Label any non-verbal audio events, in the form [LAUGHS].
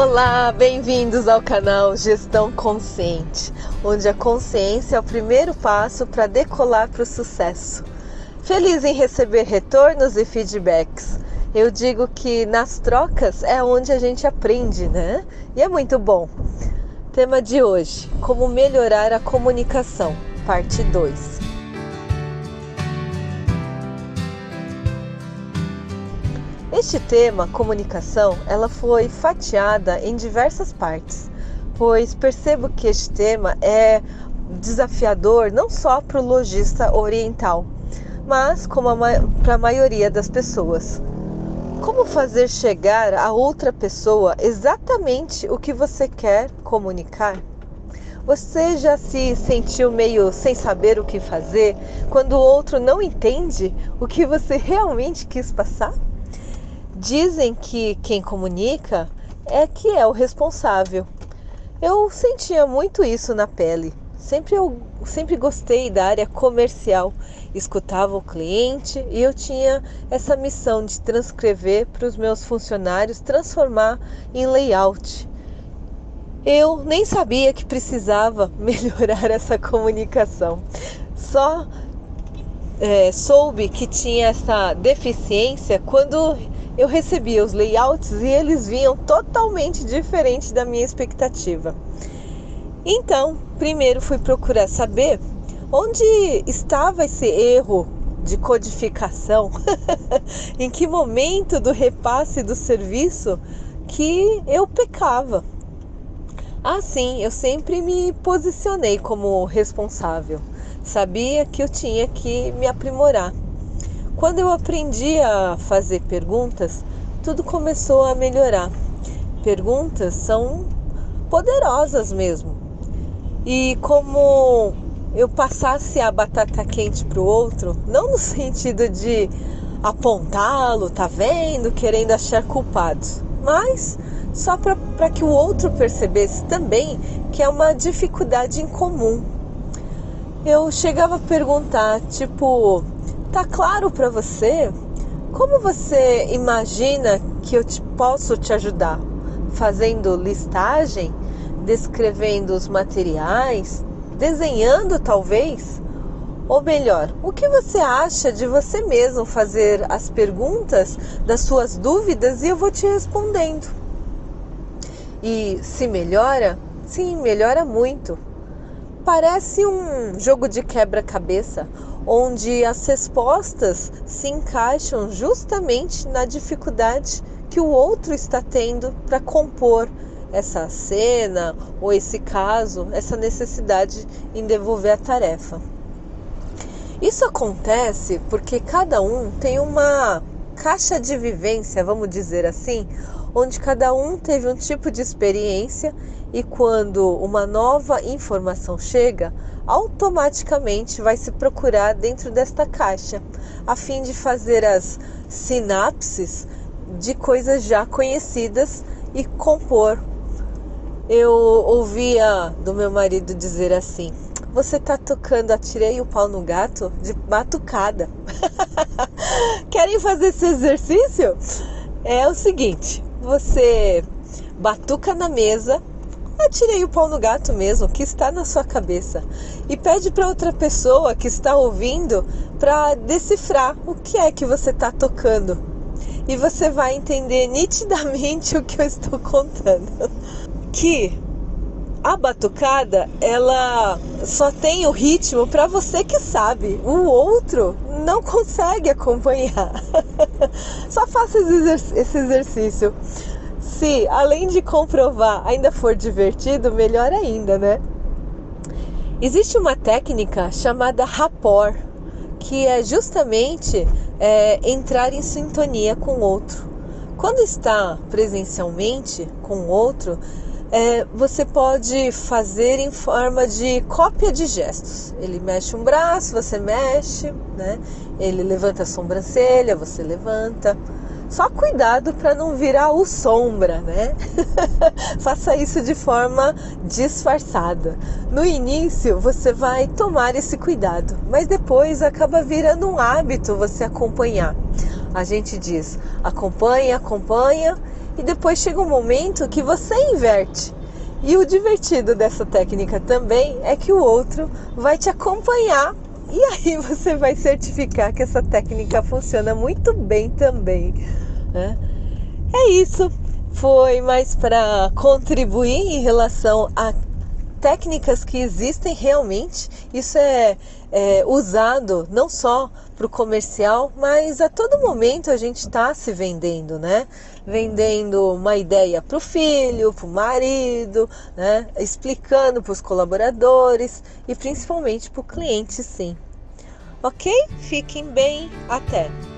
Olá, bem-vindos ao canal Gestão Consciente, onde a consciência é o primeiro passo para decolar para o sucesso. Feliz em receber retornos e feedbacks. Eu digo que nas trocas é onde a gente aprende, né? E é muito bom. Tema de hoje: Como melhorar a comunicação, parte 2. Este tema, comunicação, ela foi fatiada em diversas partes, pois percebo que este tema é desafiador não só para o lojista oriental, mas como para a maioria das pessoas. Como fazer chegar a outra pessoa exatamente o que você quer comunicar? Você já se sentiu meio sem saber o que fazer quando o outro não entende o que você realmente quis passar? Dizem que quem comunica é que é o responsável. Eu sentia muito isso na pele. Sempre eu sempre gostei da área comercial, escutava o cliente e eu tinha essa missão de transcrever para os meus funcionários, transformar em layout. Eu nem sabia que precisava [LAUGHS] melhorar essa comunicação. Só é, soube que tinha essa deficiência quando eu recebia os layouts e eles vinham totalmente diferentes da minha expectativa. Então, primeiro fui procurar saber onde estava esse erro de codificação, [LAUGHS] em que momento do repasse do serviço que eu pecava. Assim, eu sempre me posicionei como responsável. Sabia que eu tinha que me aprimorar. Quando eu aprendi a fazer perguntas, tudo começou a melhorar. Perguntas são poderosas mesmo. E como eu passasse a batata quente para o outro, não no [LAUGHS] sentido de apontá-lo, tá vendo, querendo achar culpados, mas só para que o outro percebesse também que é uma dificuldade em comum. Eu chegava a perguntar, tipo, Tá claro para você? Como você imagina que eu te, posso te ajudar? Fazendo listagem, descrevendo os materiais, desenhando talvez? Ou melhor, o que você acha de você mesmo fazer as perguntas das suas dúvidas e eu vou te respondendo? E se melhora? Sim, melhora muito. Parece um jogo de quebra-cabeça onde as respostas se encaixam justamente na dificuldade que o outro está tendo para compor essa cena ou esse caso, essa necessidade em devolver a tarefa. Isso acontece porque cada um tem uma caixa de vivência, vamos dizer assim, onde cada um teve um tipo de experiência e quando uma nova informação chega, automaticamente vai se procurar dentro desta caixa, a fim de fazer as sinapses de coisas já conhecidas e compor. Eu ouvia do meu marido dizer assim: Você tá tocando Atirei o pau no gato de batucada. [LAUGHS] Querem fazer esse exercício? É o seguinte: você batuca na mesa atirei o pau no gato mesmo, que está na sua cabeça. E pede para outra pessoa que está ouvindo para decifrar o que é que você está tocando. E você vai entender nitidamente [LAUGHS] o que eu estou contando. Que a batucada, ela só tem o ritmo para você que sabe. O outro não consegue acompanhar. [LAUGHS] só faça esse exercício se além de comprovar ainda for divertido, melhor ainda, né? Existe uma técnica chamada rapport, que é justamente é, entrar em sintonia com o outro. Quando está presencialmente com o outro, é, você pode fazer em forma de cópia de gestos. Ele mexe um braço, você mexe, né? Ele levanta a sobrancelha, você levanta. Só cuidado para não virar o sombra, né? [LAUGHS] Faça isso de forma disfarçada. No início você vai tomar esse cuidado, mas depois acaba virando um hábito você acompanhar. A gente diz acompanha, acompanha e depois chega um momento que você inverte. E o divertido dessa técnica também é que o outro vai te acompanhar e aí [LAUGHS] você vai certificar que essa técnica funciona muito bem também. Né? É isso. Foi mais para contribuir em relação a técnicas que existem realmente. Isso é, é usado não só para o comercial, mas a todo momento a gente está se vendendo, né? Vendendo uma ideia para o filho, para o marido, né? Explicando para os colaboradores e principalmente para o cliente, sim. Ok? Fiquem bem, até!